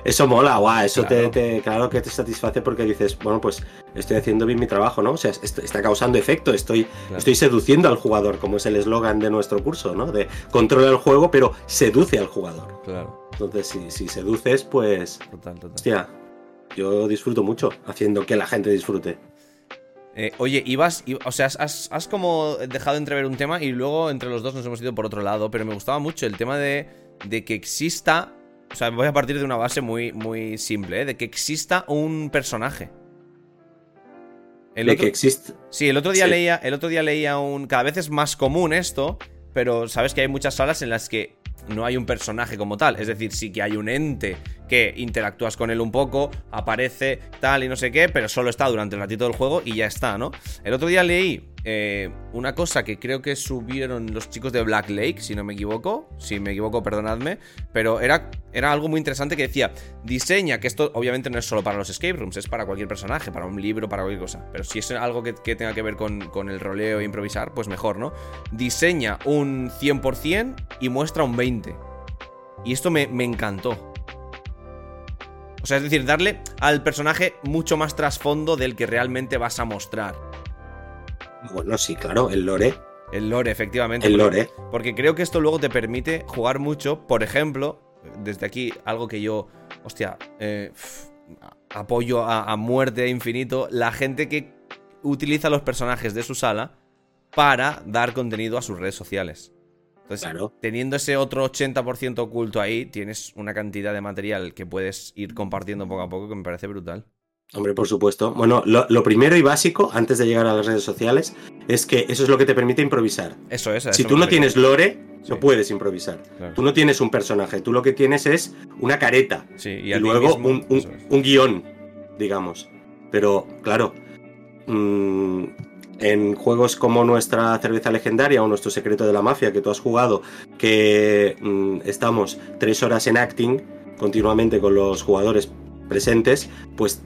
Eso mola, guau, eso Claro. Te, te- claro que te satisface porque dices, bueno, pues estoy haciendo bien mi trabajo, ¿no? O sea, est- está causando efecto, estoy, Claro. estoy seduciendo al jugador, como es el eslogan de nuestro curso, ¿no? De controla el juego, pero seduce al jugador. Claro, Entonces, si, si seduces, pues, total, total. hostia, yo disfruto mucho haciendo que la gente disfrute. Eh, oye, ibas, o sea, has, has- has como dejado entrever un tema y luego entre los dos nos hemos ido por otro lado, pero me gustaba mucho el tema de, de que exista, o sea, voy a partir de una base muy, muy simple, ¿eh? de que exista un personaje. El de otro- que existe. Sí, el otro día Sí. leía, el otro día leía un. Cada vez es más común esto, pero sabes que hay muchas salas en las que no hay un personaje como tal. Es decir, sí que hay un ente que interactúas con él un poco, aparece, tal y no sé qué, pero solo está durante el ratito del juego y ya está, ¿no? El otro día leí eh, una cosa que creo que subieron los chicos de Black Lake, si no me equivoco. Si me equivoco, perdonadme. Pero era, era algo muy interesante que decía: diseña, que esto obviamente no es solo para los escape rooms, es para cualquier personaje, para un libro, para cualquier cosa. Pero si es algo que, tenga que ver con, con el roleo e improvisar, pues mejor, ¿no? Diseña un 100% y muestra un 20%. Y esto me, me encantó. O sea, es decir, darle al personaje mucho más trasfondo del que realmente vas a mostrar. Bueno, sí, claro, el lore. El lore, efectivamente. El lore. Porque creo que esto luego te permite jugar mucho. Por ejemplo, desde aquí, algo que yo, hostia, eh, apoyo a, a muerte infinito, la gente que utiliza los personajes de su sala para dar contenido a sus redes sociales. Entonces, Claro. teniendo ese otro 80% oculto ahí, tienes una cantidad de material que puedes ir compartiendo poco a poco que me parece brutal. Hombre, por supuesto. Bueno, lo, lo primero y básico, antes de llegar a las redes sociales, es que eso es lo que te permite improvisar. Eso es. Si tú no tienes lore, Sí. no puedes improvisar. Claro. Tú no tienes un personaje, tú lo que tienes es una careta Sí, y, luego mismo, un, un- eso es. un guion, digamos. Pero, claro, mm, en juegos como nuestra cerveza legendaria o nuestro secreto de la mafia que tú has jugado, que mm, estamos tres horas en acting continuamente con los jugadores presentes, pues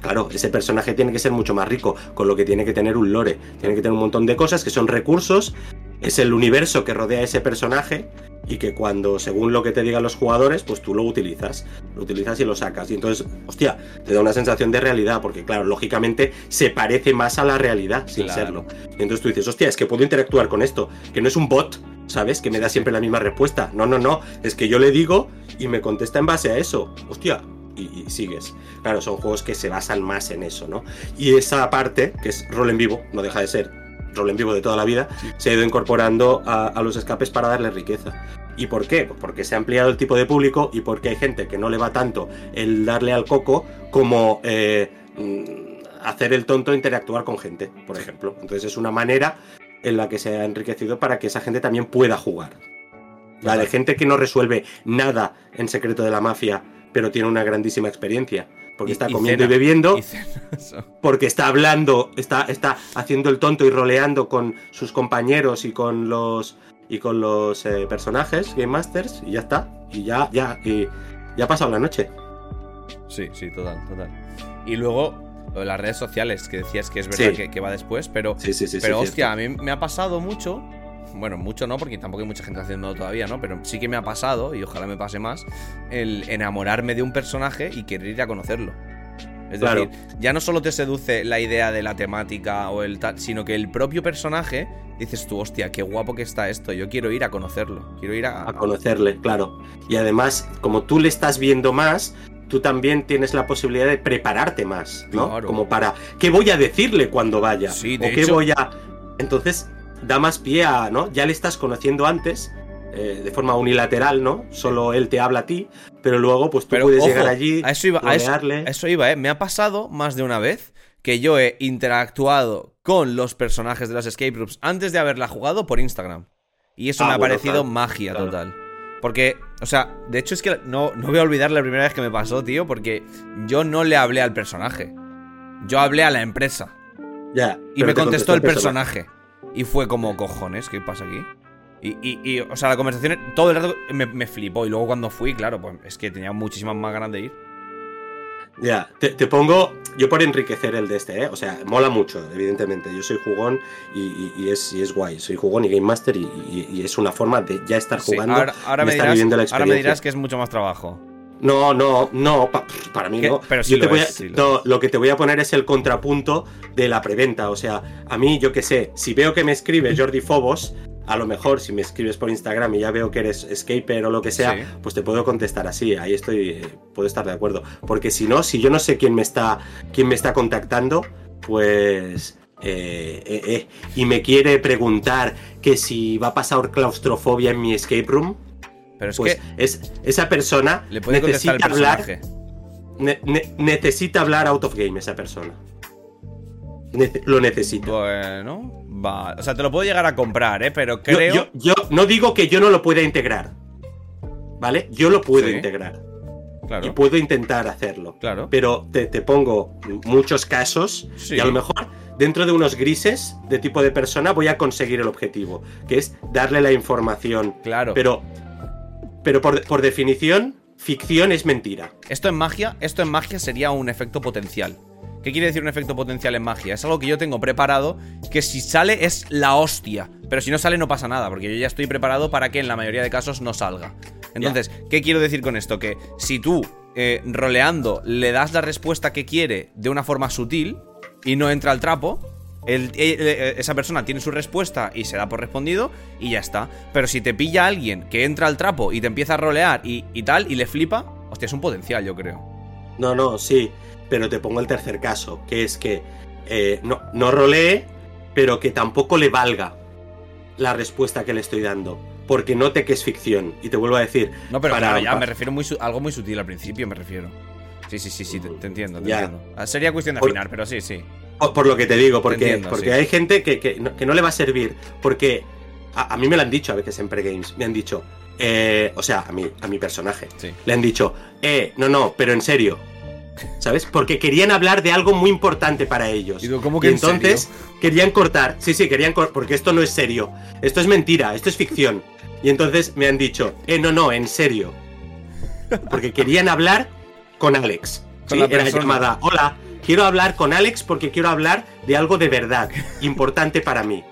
claro, ese personaje tiene que ser mucho más rico, con lo que tiene que tener un lore, tiene que tener un montón de cosas que son recursos, es el universo que rodea a ese personaje y que cuando, según lo que te digan los jugadores, pues tú lo utilizas, lo utilizas y lo sacas. Y entonces, hostia, te da una sensación de realidad, porque claro, lógicamente se parece más a la realidad sin Claro. serlo. Y entonces tú dices, hostia, es que puedo interactuar con esto, que no es un bot, ¿sabes? Que me da siempre la misma respuesta. No, no, no, es que yo le digo y me contesta en base a eso. Hostia. Y, y sigues. Claro, son juegos que se basan más en eso, ¿no? Y esa parte, que es rol en vivo, no deja de ser rol en vivo de toda la vida, se ha ido incorporando a, a los escapes para darle riqueza. ¿Y por qué? Pues porque se ha ampliado el tipo de público y porque hay gente que no le va tanto el darle al coco como eh, mm, hacer el tonto e interactuar con gente, por ejemplo. Entonces es una manera en la que se ha enriquecido para que esa gente también pueda jugar. La de gente que no resuelve nada en secreto de la mafia, pero tiene una grandísima experiencia. Porque Y- está y comiendo cena. y bebiendo, Y porque está hablando, está, está haciendo el tonto y roleando con sus compañeros y con los y con los eh, personajes, Game Masters, y ya está. Y ya, ya, y ya ha pasado la noche. Sí, sí, total, total. Y luego, lo de las redes sociales, que decías que es verdad Sí. que, que va después, pero, Sí, sí, sí. pero sí, hostia, a mí me ha pasado mucho. Bueno, mucho no, porque tampoco hay mucha gente haciéndolo todavía, ¿no? Pero sí que me ha pasado, y ojalá me pase más, el enamorarme de un personaje y querer ir a conocerlo. Es Claro. decir, ya no solo te seduce la idea de la temática o el tal, sino que el propio personaje dices tú, hostia, qué guapo que está esto, yo quiero ir a conocerlo, quiero ir a... a conocerle, claro. Y además, como tú le estás viendo más, tú también tienes la posibilidad de prepararte más, ¿no? Claro. Como para, ¿qué voy a decirle cuando vaya? Sí, o de qué hecho- voy a... Entonces, da más pie a, ¿no? Ya le estás conociendo antes, eh, de forma unilateral, ¿no? Solo él te habla a ti, pero luego, pues tú Pero, puedes ojo, llegar allí, a eso iba, a eso, a eso iba, ¿eh? Me ha pasado más de una vez que yo he interactuado con los personajes de las escape rooms antes de haberla jugado por Instagram. Y eso Ah, me ha parecido claro, magia claro. total. Porque, o sea, de hecho es que no, no voy a olvidar la primera vez que me pasó, tío, porque yo no le hablé al personaje. Yo hablé a la empresa. Ya, Y me te contestó el personaje. Y fue como, cojones, ¿qué pasa aquí? Y, y- y, o sea, la conversación todo el rato me, me flipó. Y luego cuando fui, claro, pues es que tenía muchísimas más ganas de ir. Ya, te, te pongo, yo por enriquecer el de este, ¿eh? O sea, mola mucho, evidentemente. Yo soy jugón y, y- es, y es guay. Soy jugón y Game Master y, es una forma de ya estar Sí, jugando. ahora, ahora de me estar viviendo la ahora me experiencia. dirás que es mucho más trabajo. No, no, no, pa- para mí ¿Qué? no. Pero sí Yo lo te voy es, a- sí lo no, es. lo que te voy a poner es el contrapunto de la preventa. O sea, a mí, yo qué sé, si veo que me escribe Jordi Fobos, a lo mejor si me escribes por Instagram y ya veo que eres escaper o lo que sea, Sí. pues te puedo contestar así. Ahí estoy, eh, puedo estar de acuerdo. Porque si no, si yo no sé quién me está, quién me está contactando, pues. eh, eh, eh, y me quiere preguntar que si va a pasar claustrofobia en mi escape room, Pero es pues que es, esa persona le puede necesita hablar personaje. Ne- ne- necesita hablar out of game esa persona. Nece- lo necesita. Bueno, va. O sea, te lo puedo llegar a comprar, ¿eh? Pero creo. yo- yo no digo que yo no lo pueda integrar. ¿Vale? Yo lo puedo Sí. integrar. Y puedo intentar hacerlo. claro. Pero te, te pongo muchos casos Sí. y a lo mejor dentro de unos grises de tipo de persona voy a conseguir el objetivo, que es darle la información. Claro. Pero, pero por, por definición, ficción es mentira. Esto en magia, esto en magia sería un efecto potencial. ¿Qué quiere decir un efecto potencial en magia? Es algo que yo tengo preparado que si sale es la hostia. Pero si no sale no pasa nada, porque yo ya estoy preparado para que en la mayoría de casos no salga. Entonces, ¿qué quiero decir con esto? Que si tú, eh, roleando, le das la respuesta que quiere de una forma sutil y no entra al trapo, el- eh, eh, esa persona tiene su respuesta y se da por respondido y ya está. Pero si te pilla alguien que entra al trapo y te empieza a rolear y, y tal y le flipa, hostia, es un potencial, yo creo. No, no, sí, pero te pongo el tercer caso, que es que eh, no, no rolee, pero que tampoco le valga la respuesta que le estoy dando, porque note que es ficción. Y te vuelvo a decir, No, pero Para- claro, ya me refiero muy algo muy sutil al principio, me refiero. Sí, sí, sí, sí, te, te entiendo, te Ya. entiendo. Ah, Sería cuestión de Por- afinar, pero sí, sí. Por, por lo que te digo, porque, entiendo, porque sí. hay gente que, que no, que no le va a servir, porque a, a mí me lo han dicho a veces en pregames, me han dicho, eh, o sea, a mí, a mi personaje, Sí. le han dicho, eh, no, no, pero en serio. ¿Sabes? Porque querían hablar de algo muy importante para ellos. Y ¿cómo Y que en entonces querían cortar. Sí, sí, querían cortar. Porque esto no es serio. Esto es mentira. Esto es ficción. Y entonces me han dicho, eh, no, no, en serio. Porque querían hablar con Alex. Sí, era llamada, hola, quiero hablar con Alex porque quiero hablar de algo de verdad, importante para mí.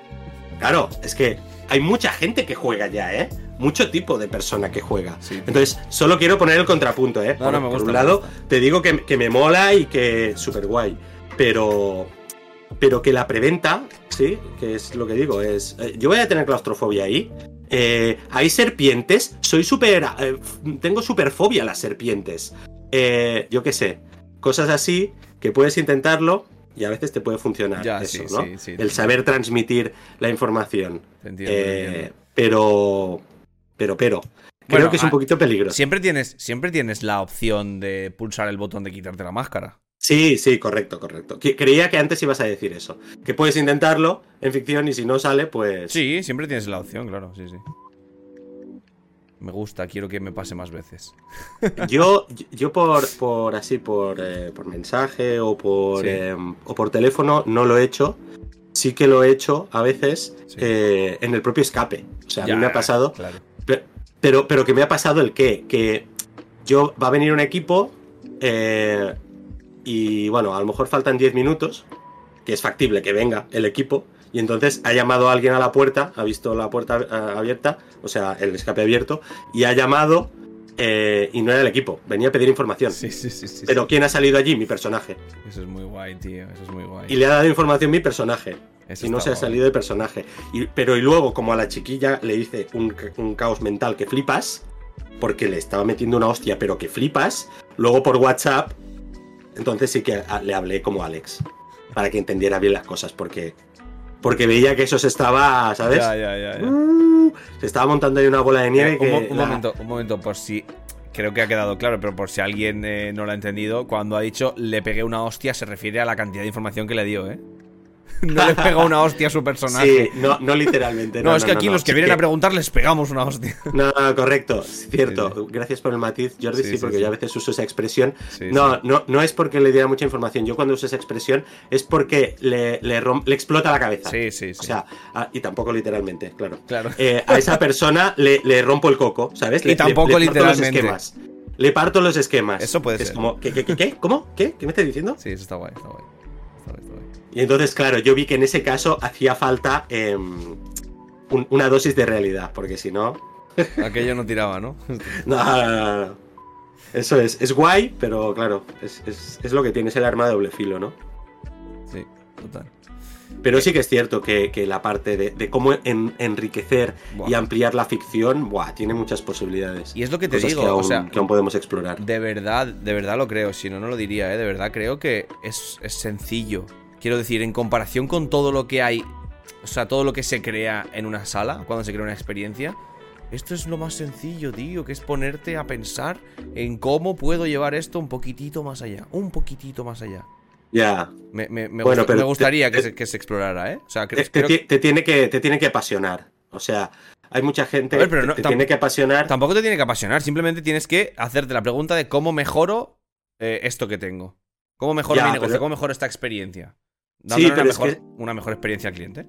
Claro, es que hay mucha gente que juega ya, ¿eh? Mucho tipo de persona que juega. Entonces, solo quiero poner el contrapunto, ¿eh? por, un lado, te digo que, que, me mola y que súper guay. Pero. Pero que la preventa, sí, que es lo que digo, es. Eh, yo voy a tener claustrofobia ahí. Eh, hay serpientes. Soy súper. Eh, tengo súper fobia a las serpientes. yo qué sé. Cosas así que puedes intentarlo y a veces te puede funcionar eso, ¿no? el saber transmitir la información. Pero, pero, pero. Creo que es un poquito peligroso. Siempre tienes, siempre tienes la opción de pulsar el botón de quitarte la máscara. Sí, sí, correcto, correcto. Creía que antes ibas a decir eso. Que puedes intentarlo en ficción y si no sale, pues. Sí, siempre tienes la opción, claro, sí, sí. Me gusta, quiero que me pase más veces. Yo, yo por, por así, por, eh, por mensaje o por, em, o por teléfono no lo he hecho. Sí que lo he hecho a veces eh, en el propio escape. O sea, a mí me ha pasado. Pero, pero, que me ha pasado el qué? Que yo va a venir un equipo eh, y bueno, a lo mejor faltan 10 minutos, que es factible que venga el equipo, y entonces ha llamado a alguien a la puerta, ha visto la puerta abierta, o sea, el escape abierto, y ha llamado eh, y no era el equipo, venía a pedir información. Sí, sí, sí, Pero ¿quién ha salido allí? Mi personaje. Eso es muy guay, tío, eso es muy guay. Y le ha dado información mi personaje. y no se ha salido de personaje. pero y luego, como a la chiquilla le hice un, un caos mental que flipas, porque le estaba metiendo una hostia, pero que flipas, luego por WhatsApp, entonces sí que le hablé como Alex, para que entendiera bien las cosas, porque porque veía que eso se estaba, ¿sabes? Ya, ya, ya. Uh, se estaba montando ahí una bola de nieve. Eh, un, momento, un momento, por si. Creo que ha quedado claro, pero por si alguien eh, no lo ha entendido, cuando ha dicho le pegué una hostia, se refiere a la cantidad de información que le dio, ¿eh? no le pega una hostia a su personaje. Sí, no, no literalmente. No, es que aquí los que vienen a preguntar les pegamos una hostia. No, correcto, cierto. Gracias por el matiz, Jordi, sí, porque yo a veces uso esa expresión. no, no, no es porque le diera mucha información. Yo cuando uso esa expresión es porque le, le, le explota la cabeza. Sí, sí, sí. O sea, y tampoco literalmente, claro. claro. Eh, a esa persona le, le, rompo el coco, ¿sabes? Y tampoco literalmente. Le parto los esquemas. Eso puede es ser. Como, ¿qué, qué, qué, ¿Cómo? ¿Qué? ¿Qué me estás diciendo? Sí, eso está guay, está guay. Y entonces, claro, yo vi que en ese caso hacía falta em, una dosis de realidad, porque si no. Aquello no tiraba, ¿no? no, no, no, Eso es, es guay, pero claro, es, lo que tiene, es el arma de doble filo, ¿no? Sí, total. Pero sí que es cierto que, la parte de, cómo enriquecer y ampliar la ficción, buah, tiene muchas posibilidades. Y es lo que te digo, o sea, que aún podemos explorar. De verdad, de verdad lo creo, si no, no lo diría, ¿eh? De verdad creo que es, es sencillo Quiero decir, en comparación con todo lo que hay, o sea, todo lo que se crea en una sala, cuando se crea una experiencia, esto es lo más sencillo, tío, que es ponerte a pensar en cómo puedo llevar esto un poquitito más allá, un poquitito más allá. Ya. Me, gustaría que, se, explorara, ¿eh? O sea, te, te, tiene que, te tiene que apasionar. O sea, hay mucha gente que te tiene que apasionar. Tampoco te tiene que apasionar, simplemente tienes que hacerte la pregunta de cómo mejoro eh, esto que tengo. ¿Cómo mejoro mi negocio? ¿Cómo mejoro esta experiencia? Sí, pero una, mejor, es que... una mejor experiencia al cliente.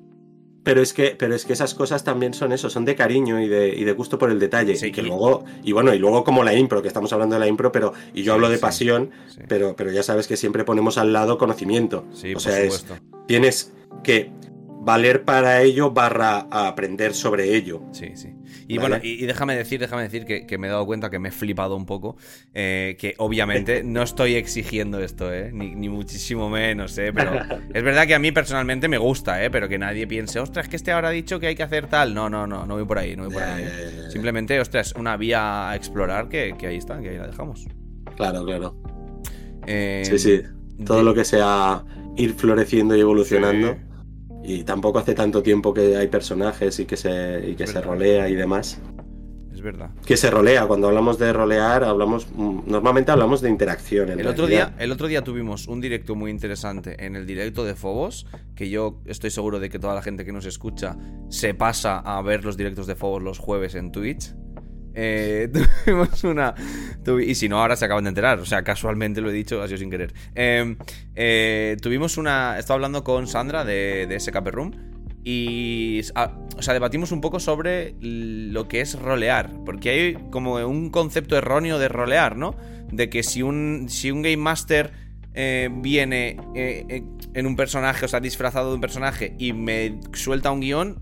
Pero es que, pero es que esas cosas también son eso, son de cariño y de, y de gusto por el detalle. y que luego, y bueno, y luego como la impro, que estamos hablando de la impro, pero, y yo hablo de pasión, pero, pero ya sabes que siempre ponemos al lado conocimiento. o sea, es, tienes que valer para ello barra aprender sobre ello. Sí, sí. Y bueno, y, déjame decir, déjame decir que, me he dado cuenta que me he flipado un poco. Eh, que obviamente no estoy exigiendo esto, ¿eh? Ni, muchísimo menos, ¿eh? Pero es verdad que a mí personalmente me gusta, ¿eh? Pero que nadie piense, ostras, que este ahora ha dicho que hay que hacer tal. No, no, no, no voy por ahí, no voy por ahí. Simplemente, ostras, una vía a explorar que, ahí está, que ahí la dejamos. Claro, claro. Eh, sí, sí. Todo lo que sea ir floreciendo y evolucionando. Y tampoco hace tanto tiempo que hay personajes y que se, y que se rolea y demás. Es verdad. Que se rolea. Cuando hablamos de rolear, hablamos. Mm, normalmente hablamos de interacción. el, otro día, el otro día tuvimos un directo muy interesante en el directo de Fobos. Que yo estoy seguro de que toda la gente que nos escucha se pasa a ver los directos de Fobos los jueves en Twitch. Eh, tuvimos una. y si no, ahora se acaban de enterar. O sea, casualmente lo he dicho, ha sido sin querer. Em, eh, tuvimos una. Estaba hablando con Sandra de, de SKP Room. y, ah, o sea, debatimos un poco sobre lo que es rolear, porque hay como un concepto erróneo de rolear, ¿no? De que si un, si un Game Master eh, viene en un personaje, o sea, disfrazado de un personaje y me suelta un guion,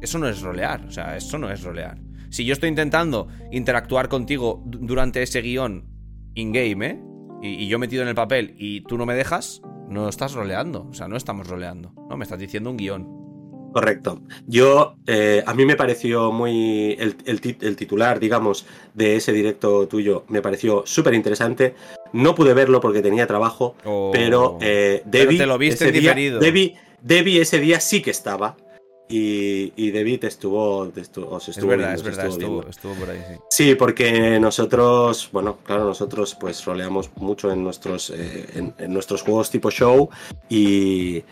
eso no es rolear, o sea, eso no es rolear. Si yo estoy intentando interactuar contigo durante ese guion in-game, ¿eh? Y, y yo metido en el papel y tú no me dejas, no estás roleando, o sea, no estamos roleando, no, me estás diciendo un guion. Correcto. Yo, eh, a mí me pareció muy. El, el, el, titular, digamos, de ese directo tuyo me pareció súper interesante. No pude verlo porque tenía trabajo, Oh. pero eh, Debbie. Pero te lo viste ese en día. Debbie, Debbie ese día sí que estaba. Y, y David estuvo, estuvo, os Es estuvo verdad, viendo, es verdad, estuvo estuvo, estuvo por ahí, sí. Sí, porque nosotros, bueno, claro, nosotros pues roleamos mucho en nuestros, eh, en, en nuestros juegos tipo show y,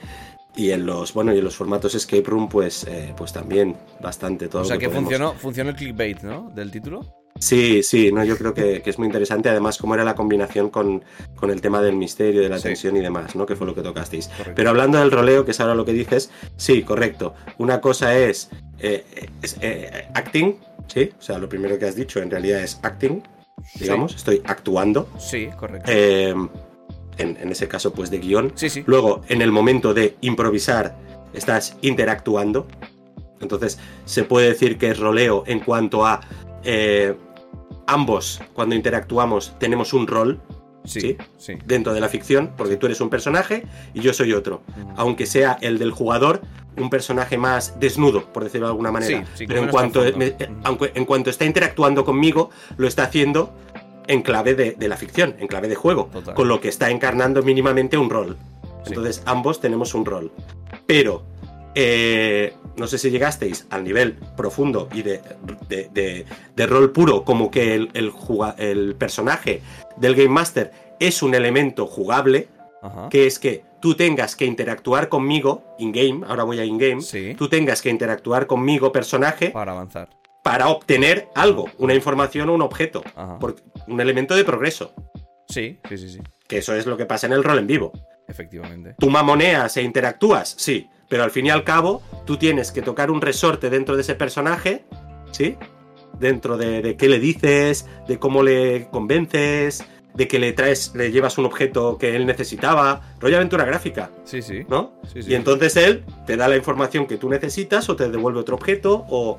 y en los, bueno, y en los formatos escape room pues, eh, pues también bastante todo. O sea que podemos. funcionó, funcionó el clickbait, ¿no? Del título. Sí, sí, no, yo creo que, que es muy interesante. Además, cómo era la combinación con, con el tema del misterio, de la Sí. tensión y demás, ¿no? Que fue lo que tocasteis. Correcto. Pero hablando del roleo, que es ahora lo que dices, sí, correcto. Una cosa es, eh, es, eh, acting, sí, o sea, lo primero que has dicho en realidad es acting, digamos, estoy actuando. Sí, correcto. eh, en, en ese caso, pues de guion. sí, sí. Luego, en el momento de improvisar, estás interactuando. Entonces, se puede decir que es roleo en cuanto a eh, ambos, cuando interactuamos, tenemos un rol Sí, sí. sí. dentro de la ficción, porque tú eres un personaje y yo soy otro. Ujú. Aunque sea el del jugador, un personaje más desnudo, por decirlo de alguna manera. Sí, Pero en cuanto, me- trasfondo. Ujú. aunque, en cuanto está interactuando conmigo, lo está haciendo en clave de, de la ficción, en clave de juego, Total. con lo que está encarnando mínimamente un rol. Entonces, ambos tenemos un rol. Pero, eh, no sé si llegasteis al nivel profundo y de, de- de- de rol puro, como que el, el juga- el personaje del Game Master es un elemento jugable, Ajá. que es que tú tengas que interactuar conmigo, in-game, ahora voy a in-game, Sí. tú tengas que interactuar conmigo, personaje, Para avanzar. para obtener algo, una información o un objeto, por- un elemento de progreso, Sí, sí, sí, sí. que eso es lo que pasa en el rol en vivo. Efectivamente. Tú mamoneas e interactúas, sí, pero al fin y al cabo tú tienes que tocar un resorte dentro de ese personaje, ¿sí? Dentro de, de qué le dices, de cómo le convences, de que le traes, le llevas un objeto que él necesitaba, rollo aventura gráfica, Sí, sí. ¿no? Sí, sí. Y entonces él te da la información que tú necesitas o te devuelve otro objeto o...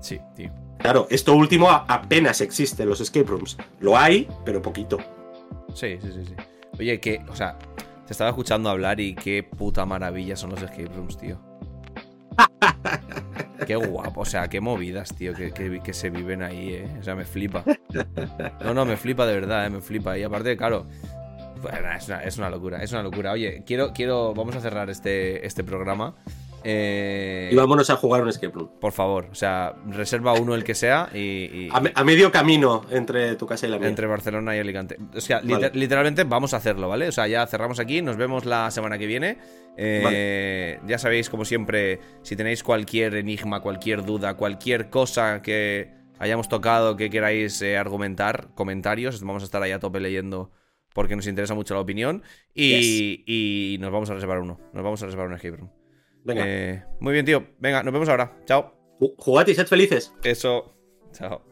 Sí, tío. Claro, esto último apenas existe en los escape rooms. Lo hay, pero poquito. Sí, sí, sí, sí. Oye, que, o sea, te estaba escuchando hablar y qué puta maravilla son los escape rooms, tío. Qué guapo, o sea, qué movidas, tío, que, que- que se viven ahí, eh. O sea, me flipa. No, no, me flipa de verdad, eh, me flipa. Y aparte, claro, es, una, es una locura, es una locura. Oye, quiero, quiero, vamos a cerrar este, este programa. Eh, Y vámonos a jugar un escape room. por favor, o sea, reserva uno el que sea y, y- A, me- a medio camino entre tu casa y la mía. entre Barcelona y Alicante. O sea, liter- literalmente vamos a hacerlo, ¿vale? O sea, ya cerramos aquí, nos vemos la semana que viene. Eh, Ya sabéis, como siempre, si tenéis cualquier enigma, cualquier duda, cualquier cosa que hayamos tocado que queráis eh, argumentar, comentarios, vamos a estar ahí a tope leyendo porque nos interesa mucho la opinión. Y, y nos vamos a reservar uno. Nos vamos a reservar un escape room. Venga, Eh, muy bien, tío. Venga, nos vemos ahora. Chao. ju- jugad y sed felices. Eso. Chao.